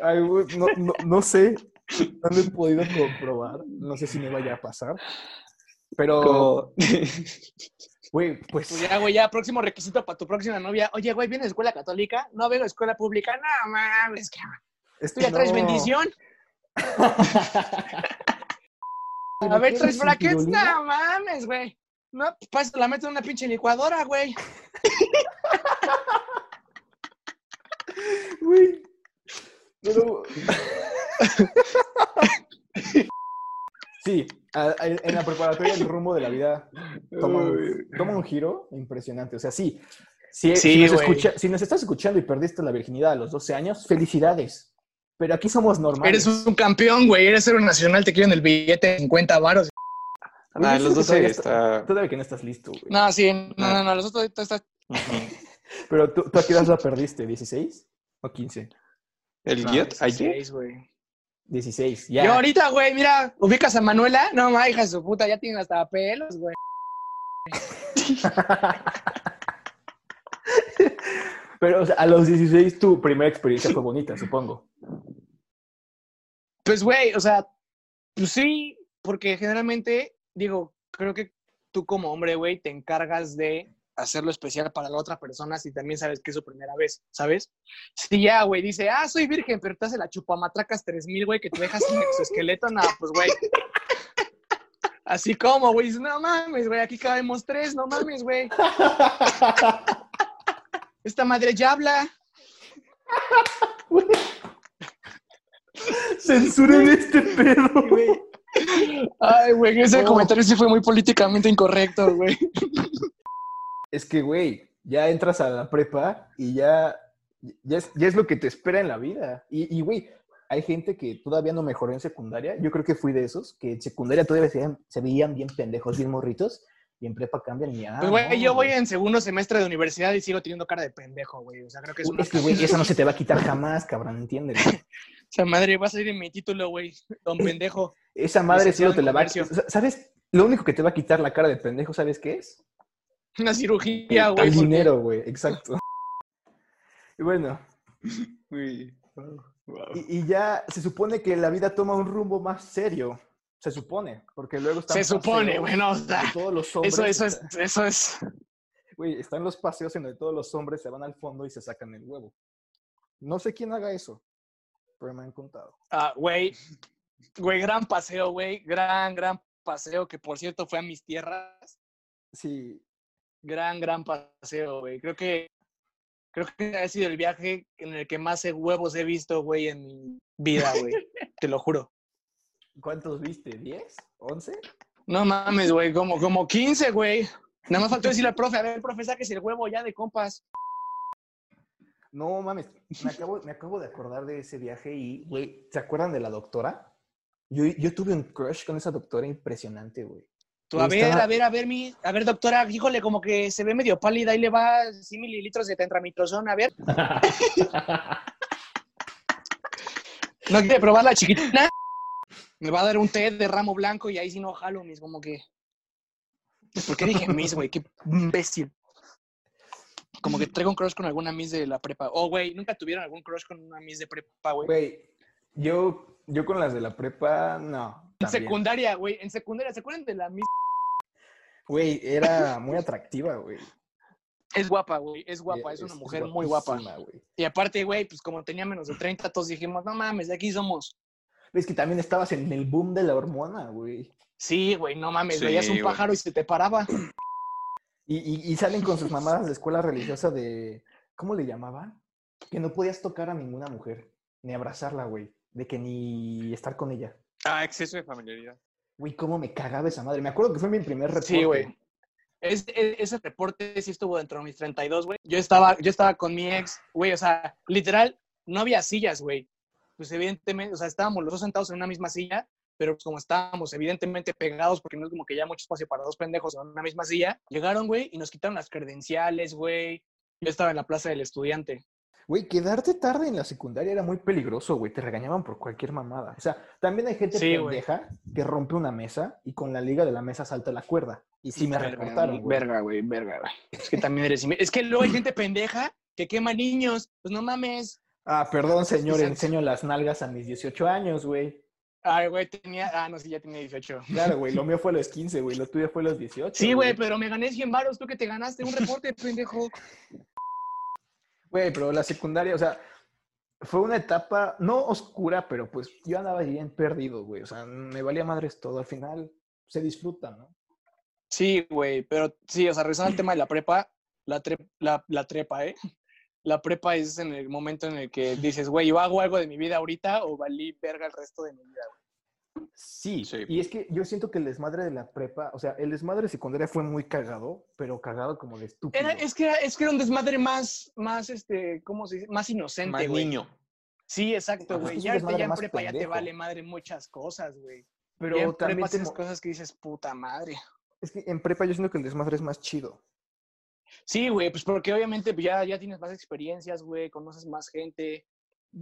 Ay, güey, no, no, no sé, no lo he podido comprobar, no sé si me vaya a pasar, pero, Como- güey, pues, Pues ya, güey, ya, próximo requisito para tu próxima novia. Oye, güey, ¿vienes de escuela católica? No vengo de escuela pública. No, mames, es tú ya traes bendición. A ver, ¿traes brackets? No mames, güey. No, pues la meto en una pinche licuadora, güey. Güey, pero... Sí, a- a- en la preparatoria el rumbo de la vida toma un, toma un giro impresionante. O sea, sí, si, Sí, si nos güey. escucha- si nos estás escuchando y perdiste la virginidad a los 12 años, felicidades. Pero aquí somos normales. Eres un campeón, güey. Eres héroe nacional. Te quieren el billete de 50 varos. Güey, Ah, yo los siento que 12 todavía está... Todavía que no estás listo, güey. No, sí. No, no, no. Los otros estás Ujú. Pero tú, tú a qué edad la perdiste, ¿16 o 15? ¿El guiot ayer? 16, güey. 16, Yo ya. ahorita, güey, mira, ubicas a Manuela. No, ma, hija de su puta, ya tienen hasta pelos, güey. Pero o sea, a los 16 tu primera experiencia fue bonita, supongo. Pues, güey, o sea, pues sí, porque generalmente, digo, creo que tú como hombre, güey, te encargas de hacerlo especial para la otra persona si también sabes que es su primera vez, ¿sabes? Si ya, güey, dice, ah, soy virgen, pero te hace la chupamatracas 3000, güey, que te dejas sin exoesqueleto, no, pues, güey. Así como, güey, no mames, güey, aquí cabemos tres, no mames, güey. Esta madre ya habla. Censuren este pedo. Güey. Ay, güey, ese No. comentario sí fue muy políticamente incorrecto, güey. Es que, güey, ya entras a la prepa y ya, ya, es, ya es lo que te espera en la vida. Y, y, güey, hay gente que todavía no mejoró en secundaria. Yo creo que fui de esos, que en secundaria todavía se veían, se veían bien pendejos, bien morritos, y en prepa cambian y. Pues, güey, no, yo voy en segundo semestre de universidad y sigo teniendo cara de pendejo, güey. O sea, creo que es una... Es que, güey, eso no se te va a quitar jamás, cabrón, ¿entiendes? O sea, madre, va a salir en mi título, güey. Don pendejo. Esa madre Licenciado te la va a. ¿Sabes? Lo único que te va a quitar la cara de pendejo, ¿sabes qué es? Una cirugía, güey. El porque- dinero, güey, exacto. Y bueno, Uy. Wow. y, y ya se supone que la vida toma un rumbo más serio. Se supone, porque luego están Se supone, paseos bueno, o sea, todos los hombres, Eso, eso es, eso es. Güey, están los paseos en donde todos los hombres se van al fondo y se sacan el huevo. No sé quién haga eso, pero me han contado. Ah, güey, güey, gran paseo, güey. Gran, gran paseo, que por cierto fue a mis tierras. Sí, Gran, gran paseo, güey. Creo que, creo que ha sido el viaje en el que más huevos he visto, güey, en mi vida, güey. Te lo juro. ¿cuántos viste? ¿10? ¿11? No mames, güey, como, como 15, güey. Nada más faltó decirle al profe, a ver, profe, sáquese el huevo ya de compas. No mames, me acabo, me acabo de acordar de ese viaje y, güey, ¿se acuerdan de la doctora? Yo, yo tuve un crush con esa doctora impresionante, güey. Tú, a ver, a ver, a ver, mi, a ver, doctora, híjole, como que se ve medio pálida y le va 100 mililitros de tetramitrozón, a ver. ¿No quiere probar la chiquitina? Me va a dar un té de ramo blanco y ahí sí no jalo, mis, como que... ¿Por qué dije Miss, güey? Qué imbécil. Como que traigo un crush con alguna Miss de la prepa. Oh, güey, ¿nunca tuvieron algún crush con una Miss de prepa, güey? Güey, yo, yo con las de la prepa, no. En también. secundaria, güey, en secundaria, ¿se acuerdan de la Miss? Güey, era muy atractiva, güey. Es guapa, güey, es guapa, es, una mujer muy guapa. güey. Y aparte, güey, pues como tenía menos de 30, todos dijimos, no mames, de aquí somos. Es que también estabas en el boom de la hormona, güey. Sí, güey, no mames, Sí, veías un pájaro y se te paraba. Y, y- y salen con sus mamadas de escuela religiosa de. ¿Cómo le llamaban? Que no podías tocar a ninguna mujer, ni abrazarla, güey. De que ni estar con ella. Ah, exceso de familiaridad. Güey, cómo me cagaba esa madre. Me acuerdo que fue mi primer reporte. Sí, güey. Es- e- ese reporte sí estuvo dentro de mis 32, güey. Yo estaba, yo estaba con mi ex, güey, o sea, literal, no había sillas, güey. Pues evidentemente, o sea, estábamos los dos sentados en una misma silla, pero pues como estábamos evidentemente pegados, porque no es como que ya mucho espacio para dos pendejos en una misma silla, llegaron, güey, y nos quitaron las credenciales, güey. Yo estaba en la plaza del estudiante. Güey, quedarte tarde en la secundaria era muy peligroso, güey. Te regañaban por cualquier mamada. O sea, también hay gente Sí, güey. pendeja que rompe una mesa y con la liga de la mesa salta la cuerda. Y sí me Verga, reportaron, güey. Verga, güey, verga, güey. Es que también eres... Es que luego hay gente pendeja que quema niños. Pues no mames. Ah, perdón, señor, enseño las nalgas a mis 18 años, güey. Ay, güey, tenía... Ah, no, sí, ya tenía 18. Claro, güey, lo mío fue a los 15, güey, lo tuyo fue a los 18. Sí, güey, pero me gané 100 varos, tú que te ganaste un reporte, pendejo. Güey, pero la secundaria, o sea, fue una etapa no oscura, pero pues yo andaba bien perdido, güey. O sea, me valía madres todo. Al final se disfruta, ¿no? Sí, güey, pero sí, o sea, regresando al tema de la prepa, la, tre- la, la trepa, ¿eh? La prepa es en el momento en el que dices, güey, yo hago algo de mi vida ahorita o valí verga el resto de mi vida, güey. Sí, Sí. y es que yo siento que el desmadre de la prepa, o sea, el desmadre de secundaria fue muy cagado, pero cagado como de estúpido. Era, es, que era, es que era un desmadre más, más, este, ¿cómo se dice? Más inocente, Más güey. niño. Sí, exacto, pues güey. Ya, ya en prepa ya te vale madre muchas cosas, güey. pero ya en también prepa mo- cosas que dices, puta madre. es que en prepa yo siento que el desmadre es más chido. Sí, güey, pues porque obviamente pues, ya, ya tienes más experiencias, güey, conoces más gente.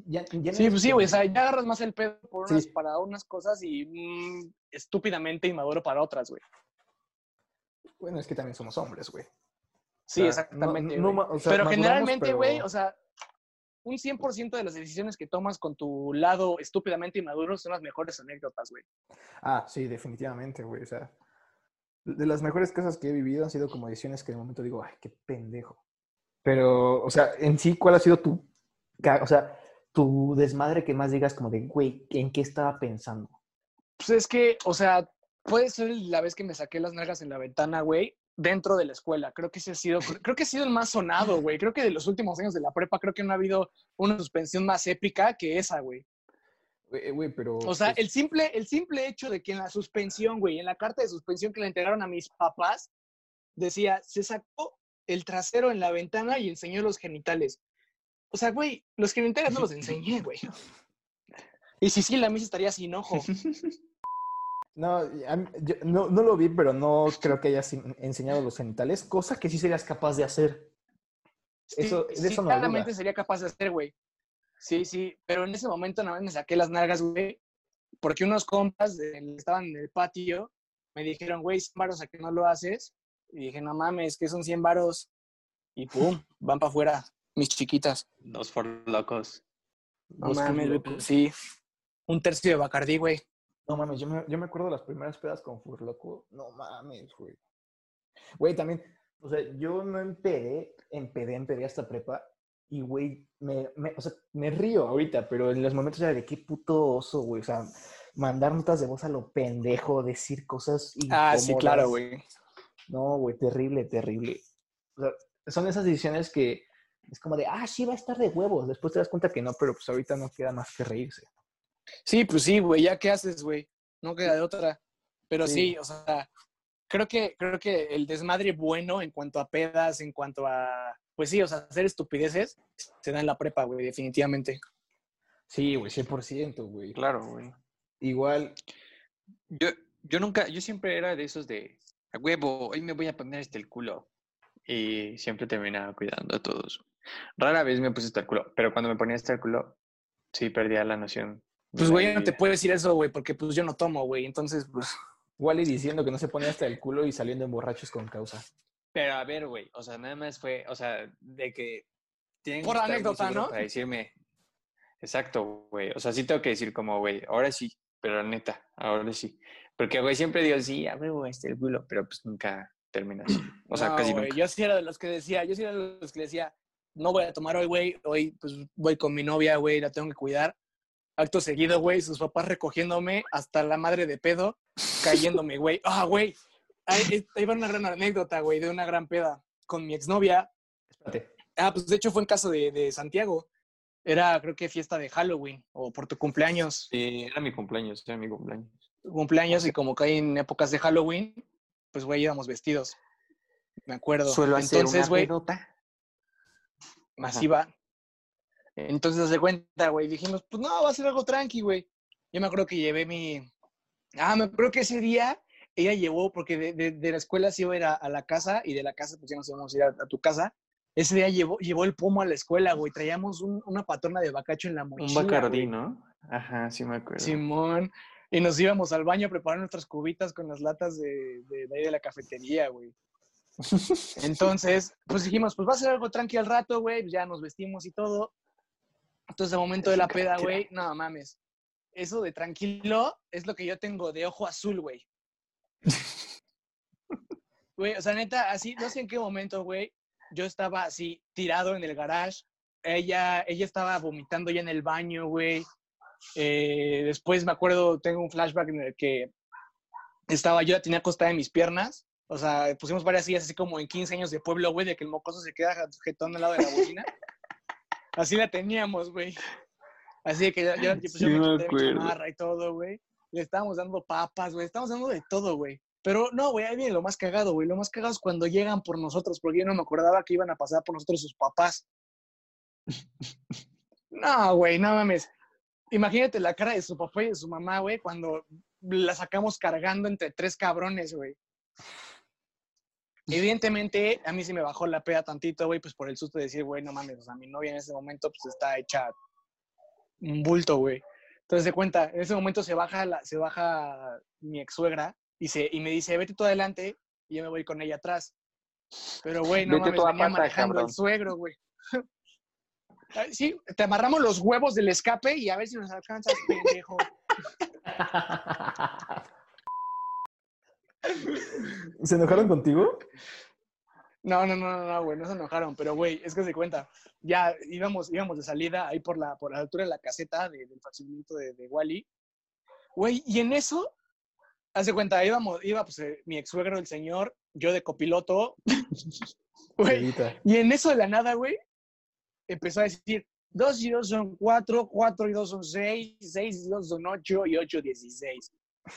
Ya, ya no Sí, pues sí, güey, o sea, ya agarras más el pedo por unas, Sí. para unas cosas y mm, estúpidamente inmaduro para otras, güey. Bueno, es que también somos hombres, güey. Sí, sea, exactamente. no- no güey. ma- o sea, pero generalmente, güey, pero- o sea, un 100% de las decisiones que tomas con tu lado estúpidamente inmaduro son las mejores anécdotas, güey. Ah, sí, definitivamente, güey. O sea, de las mejores cosas que he vivido han sido como decisiones que de momento digo, ay, qué pendejo. Pero, o sea, en sí, ¿cuál ha sido tu, o sea, tu desmadre que más digas como de, güey, ¿en qué estaba pensando? Pues es que, o sea, puede ser la vez que me saqué las nalgas en la ventana, güey, dentro de la escuela. Creo que ese ha sido, creo que ha sido el más sonado, güey. Creo que de los últimos años de la prepa, creo que no ha habido una suspensión más épica que esa, güey. Güey, güey, pero... O sea, el simple, el simple hecho de que en la suspensión, güey, en la carta de suspensión que le entregaron a mis papás, decía, se sacó el trasero en la ventana y enseñó los genitales. O sea, güey, los genitales no los enseñé, güey. Y si sí, la misa estaría sin ojo. No, yo no, no lo vi, pero no creo que hayas en- enseñado los genitales, cosa que sí serías capaz de hacer. Eso- de sí, eso no claramente duda. sería capaz de hacer, güey. Sí, sí, pero en ese momento nada más me saqué las nalgas, güey, porque unos compas de- estaban en el patio, me dijeron, güey, 100 varos, ¿a qué no lo haces? Y dije, no mames, que son 100 varos. Y pum, van para afuera, mis chiquitas. Dos por locos. No Dos mames, pues sí. Un tercio de Bacardí, güey. No mames, yo me, yo me acuerdo de las primeras pedas con Furloco. No mames, güey. Güey, también, o sea, yo no empedé, empedé, empedé hasta prepa. Y, güey, me, me- o sea, me río ahorita, pero en los momentos era de qué puto oso, güey. O sea, mandar notas de voz a lo pendejo, decir cosas Ah, sí, claro, incómodas. güey. No, güey, terrible, terrible. O sea, son esas decisiones que es como de, ah, sí, va a estar de huevos. Después te das cuenta que no, pero pues ahorita no queda más que reírse. Sí, pues sí, güey, ya qué haces, güey. No queda de otra. Pero sí. Sí. o sea, creo que, creo que el desmadre bueno en cuanto a pedas, en cuanto a, pues sí, o sea, hacer estupideces, se da en la prepa, güey, definitivamente. Sí, güey, 100%, güey. Claro, güey. Igual, Yo, yo nunca, yo siempre era de esos de, a huevo, hoy me voy a poner este el culo. Y siempre terminaba cuidando a todos. Rara vez me puse hasta el culo, pero cuando me ponía hasta el culo, sí perdía la noción. Pues, la güey, no te puedo decir eso, güey, porque pues yo no tomo, güey. Entonces, pues, Wally diciendo que no se ponía hasta el culo y saliendo en borrachos con causa. Pero a ver, güey, o sea, nada más fue, o sea, de que tienen que Por muy anécdota, ¿no? Para decirme, exacto, güey, o sea, sí tengo que decir como, güey, ahora sí, pero neta, ahora sí. Porque, güey, siempre digo, sí, a huevo, este el culo, pero pues nunca termina así. O sea, no, casi güey, nunca. Yo sí era de los que decía, yo sí era de los que decía, no voy a tomar hoy, güey. Hoy, pues, voy con mi novia, güey, la tengo que cuidar. Acto seguido, güey, sus papás recogiéndome hasta la madre de pedo, cayéndome, güey. Ah, güey. Ahí, ahí- va una gran anécdota, güey, de una gran peda. Con mi exnovia, Espérate. Ah, pues de hecho fue en caso de, de Santiago. Era, creo que fiesta de Halloween o por tu cumpleaños. Sí, era mi cumpleaños, era mi cumpleaños. Tu cumpleaños y como caí en épocas de Halloween, pues, güey, íbamos vestidos. Me acuerdo. Entonces, güey, masiva. Entonces, se cuenta, güey, dijimos, pues no, va a ser algo tranqui, güey. Yo me acuerdo que llevé mi... Ah, me acuerdo que ese día ella llevó, porque de, de- de la escuela se iba a ir a, a la casa y de la casa pues ya nos íbamos a ir a, a tu casa. Ese día llevó, llevó el pomo a la escuela, güey. Traíamos un- una patrona de bacacho en la mochila. Un bacardí. ¿no? Ajá, sí me acuerdo. Simón. Y nos íbamos al baño a preparar nuestras cubitas con las latas de, de, de ahí de la cafetería, güey. Entonces, pues dijimos, pues va a ser algo tranqui al rato, güey. Pues ya nos vestimos y todo. Entonces, al momento de la peda, güey, no mames. Eso de tranquilo es lo que yo tengo de ojo azul, güey. Güey, o sea, neta, así, no sé en qué momento, güey, yo estaba así tirado en el garage. Ella, ella estaba vomitando ya en el baño, güey. Eh, después me acuerdo, tengo un flashback en el que estaba, yo la tenía acostada en mis piernas. O sea, pusimos varias sillas así como en 15 años de pueblo, güey, de que el mocoso se queda jetón al lado de la bocina. Así la teníamos, güey. Así de que yo, yo, pues, yo Sí me me quité mi chamarra y todo, güey. Le estábamos dando papas, güey. Estábamos dando de todo, güey. Pero no, güey, ahí viene lo más cagado, güey. Lo más cagado es cuando llegan por nosotros, porque yo no me acordaba que iban a pasar por nosotros sus papás. No, güey, no mames. Imagínate la cara de su papá y de su mamá, güey, cuando la sacamos cargando entre tres cabrones, güey. Evidentemente, a mí se me bajó la peda tantito, güey, pues por el susto de decir, güey, no mames, o sea, mi novia en ese momento, pues está hecha un bulto, güey. Entonces, de cuenta, en ese momento se baja, la, se baja mi ex suegra y, se, y me dice, vete tú adelante y yo me voy con ella atrás. Pero, güey, no Vete mames, venía pata, manejando cabrón. el suegro, güey. Sí, te amarramos los huevos del escape y a ver si nos alcanzas, pendejo. ¿Se enojaron contigo? No, no, no, no, no, güey, no se enojaron, pero güey, es que se cuenta, ya íbamos, íbamos de salida ahí por la, por la altura de la caseta de- del facilito de, de Wally. Güey, y en eso, hace cuenta, íbamos, iba pues eh, mi ex suegro, el señor, yo de copiloto, güey, y en eso de la nada, güey, empezó a decir, dos y dos son cuatro, cuatro y dos son seis, seis y dos son ocho y ocho dieciséis.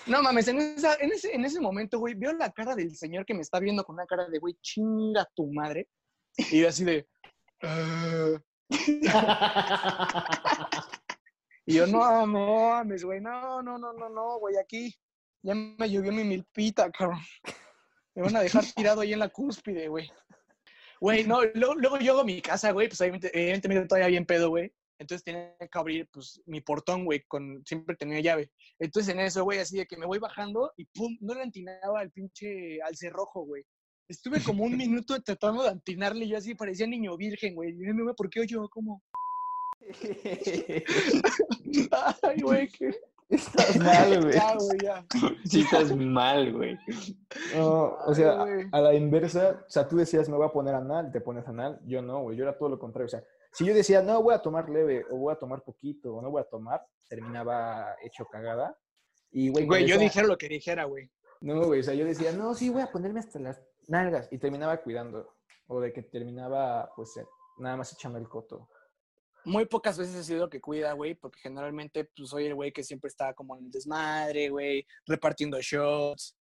No mames, en, en ese, en ese momento, güey, veo la cara del señor que me está viendo con una cara de, güey, chinga tu madre. Y yo así de... "Ah". y yo, no mames, güey, no, no, no, no, no, güey, aquí ya me llovió mi milpita, cabrón. Me van a dejar tirado ahí en la cúspide, güey. Güey, no, luego, luego llego a mi casa, güey, pues evidente- evidentemente todavía bien pedo, güey. Entonces tenía que abrir, pues, mi portón, güey, con, siempre tenía llave. Entonces en eso, güey, así de que me voy bajando y pum, no le antinaba al pinche al cerrojo, güey. Estuve como un minuto tratando de antinarle, y yo así parecía niño virgen, güey. Dime, güey, ¿por qué yo como? Ay, güey, qué... Estás mal, güey. Ya, güey, ya. Sí estás mal, güey. No, o sea, Ay, a, a la inversa, o sea, tú decías, me voy a poner anal, te pones anal. Yo no, güey, yo era todo lo contrario. O sea, si yo decía, no, voy a tomar leve, o voy a tomar poquito, o no voy a tomar, terminaba hecho cagada. Y, güey, yo dijera lo que dijera, güey. No, güey, o sea, yo decía, no, sí, voy a ponerme hasta las nalgas. Y terminaba cuidando. O de que terminaba, pues, eh, nada más echando el coto. Muy pocas veces he sido el que cuida, güey, porque generalmente pues, soy el güey que siempre está como en el desmadre, güey, repartiendo shots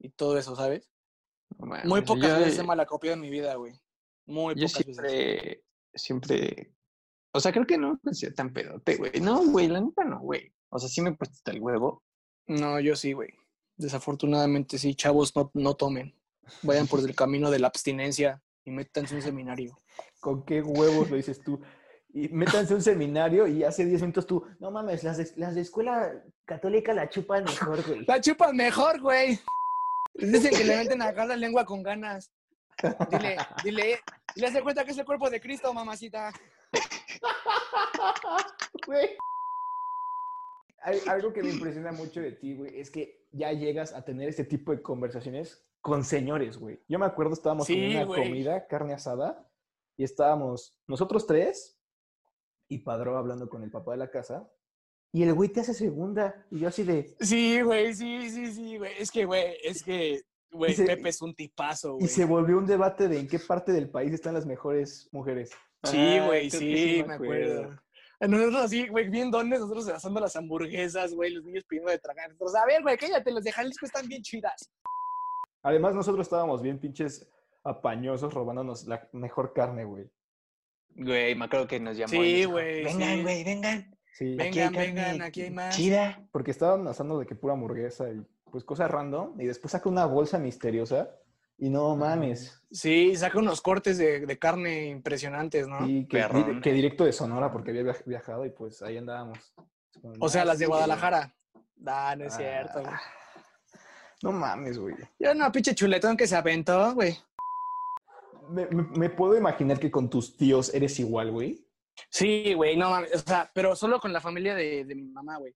y todo eso, ¿sabes? Muy pocas yo- veces he malacopiado en mi vida, güey. Muy Yo pocas veces. Siempre, o sea, creo que no me sido tan pedote, güey. No, güey, la neta no, güey. O sea, sí me he puesto hasta el huevo, No, yo sí, güey. Desafortunadamente, sí, chavos, no, no tomen. Vayan por el camino de la abstinencia y métanse un seminario. ¿Con qué huevos lo dices tú? Y métanse a un seminario y hace 10 minutos tú, no mames, las de, las de escuela católica la chupan mejor, güey. La chupan mejor, güey. Dicen que le meten acá la lengua con ganas. Dile, dile, dile, hace cuenta que es el cuerpo de Cristo, mamacita. Güey. Hay- Algo que me impresiona mucho de ti, güey, es que ya llegas a tener este tipo de conversaciones con señores, güey. Yo me acuerdo, estábamos Sí, en una güey. comida, carne asada, y estábamos nosotros tres y Padrón hablando con el papá de la casa, y el güey te hace segunda, y yo así de, Sí, güey, sí, sí, sí, güey. Es que, güey, es que, güey, Y Pepe es un tipazo, y güey. se volvió un debate de en qué parte del país están las mejores mujeres. Sí, Ah, güey, sí, que me acuerdo. Nosotros así, güey, bien dones, nosotros asando las hamburguesas, güey, los niños pidiendo de tragar. Nosotros, a ver, güey, cállate, los de Jalisco están bien chidas. Además, nosotros estábamos bien pinches apañosos robándonos la mejor carne, güey. Güey, me acuerdo que nos llamó. y Sí, güey, Vengan, sí. güey, vengan. Sí. Aquí Vengan, carne vengan, aquí hay más. Chida. Porque estaban asando de que pura hamburguesa y pues cosas random. Y después saca una bolsa misteriosa y no mames. Sí, saca unos cortes de, de carne impresionantes, ¿no? Y que, di- que directo de Sonora porque había viaj- viajado y pues ahí andábamos. O sea, las de Guadalajara. Ah, no es Ah. cierto, güey. No mames, güey. Yo no, pinche chuletón que se aventó, güey. Me, me- me puedo imaginar que con tus tíos eres igual, güey. Sí, güey, no mames. O sea, pero solo con la familia de, de mi mamá, güey.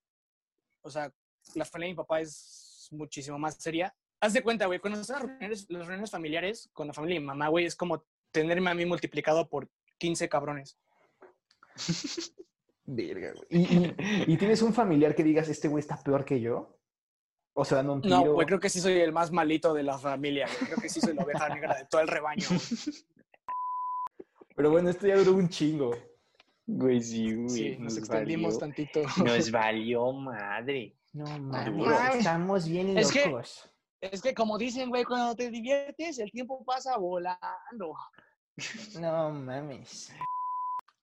O sea, la familia de mi papá es muchísimo más seria. Haz de cuenta, güey, cuando son las reuniones, las reuniones familiares con la familia de mi mamá, güey, es como tenerme a mí multiplicado por 15 cabrones. Verga, güey. ¿Y, y- y tienes un familiar que digas, este güey está peor que yo? O sea, dando un tiro. No, güey, creo que sí soy el más malito de la familia, güey. Creo que sí soy la oveja negra de todo el rebaño. güey. Pero bueno, esto ya duró un chingo. Güey, sí, güey. Sí, nos nos extendimos valió. tantito. Nos valió madre. No mames, estamos bien Es que-. Es que como dicen, güey, cuando te diviertes, el tiempo pasa volando. No mames.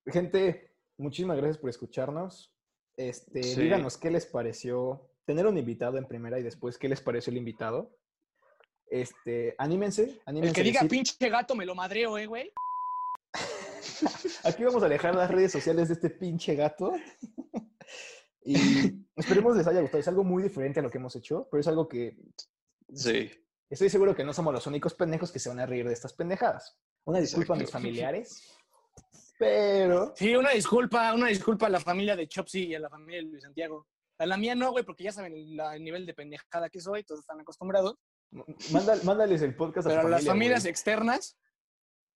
Gente, muchísimas gracias por escucharnos. Este, Sí. díganos qué les pareció tener un invitado en primera y después qué les pareció el invitado. Este, anímense, anímense. El que diga decir- pinche gato me lo madreo, eh, güey. Aquí vamos a dejar las redes sociales de este pinche gato. Y esperemos les haya gustado. Es algo muy diferente a lo que hemos hecho, pero es algo que Sí. estoy seguro que no somos los únicos pendejos que se van a reír de estas pendejadas. Una disculpa a mis familiares, pero Sí, una disculpa, una disculpa a la familia de Chopsy y a la familia de Luis Santiago. A la mía no, güey, porque ya saben la- el nivel de pendejada que soy, todos están acostumbrados. manda- mándales el podcast a Pero las familia, familias güey. externas,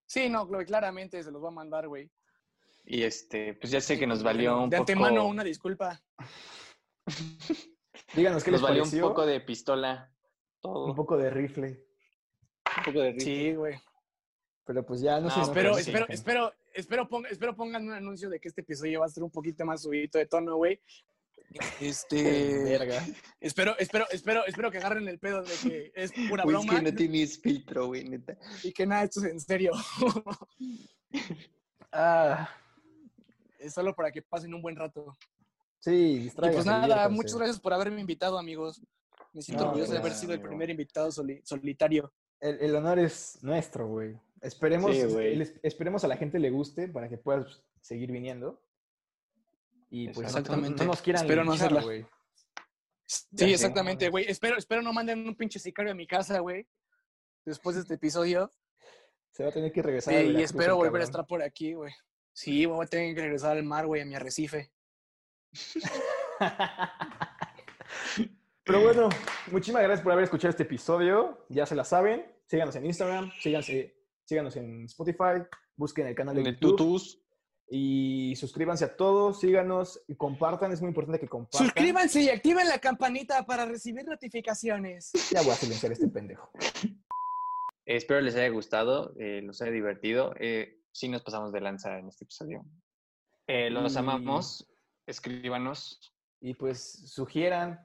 sí, no, claramente se los va a mandar, güey. Y este, pues ya sé que nos valió un De poco. antemano, una disculpa. Díganos qué les Nos valió pareció. un poco de pistola. Todo. un poco de rifle. Un poco de risa. Sí, güey. Pero pues ya no, No, sé. Espero, espero, sí. espero, espero, pon- espero pongan un anuncio de que este episodio va a ser un poquito más subido de tono, güey. Este. Verga. Espero, espero, espero, espero que agarren el pedo de que es pura Güey, es broma que no tienes filtro, güey, neta. y que nada, esto es en serio. Ah, es solo para que pasen un buen rato. sí, Y pues nada, muchas gracias por haberme invitado, amigos. Me siento No, orgulloso de haber sido el primer invitado soli- solitario. El, el honor es nuestro, güey. Esperemos, Sí, güey. les- esperemos a la gente le guste para que puedas seguir viniendo. Y pues no, Exactamente. no nos quieran Espero no hacerla. güey. Sí, exactamente, güey. Espero, espero no manden un pinche sicario a mi casa, güey. Después de este episodio. Se va a tener que regresar. Sí, a y espero volver a estar por aquí, güey. Sí, voy a tener que regresar al mar, güey, a mi arrecife. Pero bueno, muchísimas gracias por haber escuchado este episodio. Ya se la saben. Síganos en Instagram, síganse, síganos en Spotify, busquen el canal de En YouTube tutus. y suscríbanse a todos, síganos y compartan. Es muy importante que compartan. Suscríbanse y activen la campanita para recibir notificaciones. Ya voy a silenciar a este pendejo. Espero les haya gustado, eh, los haya divertido. Eh, sí nos pasamos de lanza en este episodio. Eh, los Y- amamos. Escríbanos. Y pues sugieran,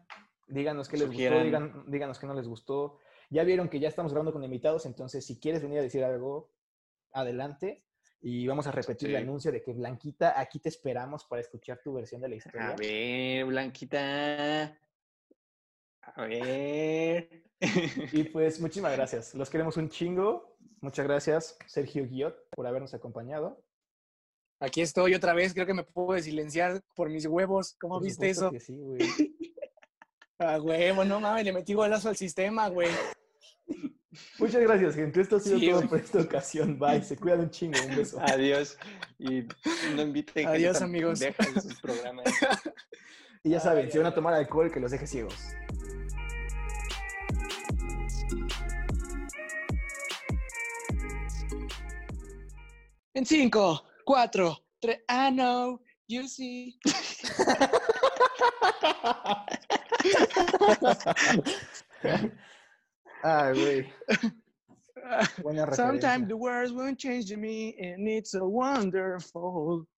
díganos qué les Sugieran. gustó, digan- díganos qué no les gustó. Ya vieron que ya estamos grabando con invitados, entonces si quieres venir a decir algo, adelante. Y vamos a repetir el Sí. anuncio de que Blanquita, aquí te esperamos para escuchar tu versión de la historia. A ver, Blanquita. A ver. Y pues muchísimas gracias. Los queremos un chingo. Muchas gracias, Sergio Guillot, por habernos acompañado. Aquí estoy otra vez, creo que me puedo silenciar por mis huevos. ¿Cómo Por viste eso? que sí, güey. Ah, huevo, no mames, le metí golazo al sistema, güey. Muchas gracias, gente. Esto ha sido Sí, todo güey. por esta ocasión. Bye. Se cuidan un chingo. Un beso. Adiós. Y no inviten Adiós, amigos. pendeja en sus programas. Y ya saben, Ay, si van a tomar alcohol, que los deje ciegos. En cinco, cuatro, tres. I know, you see. Ay, güey. Buena. Sometimes the words won't change me, and it's so wonderful.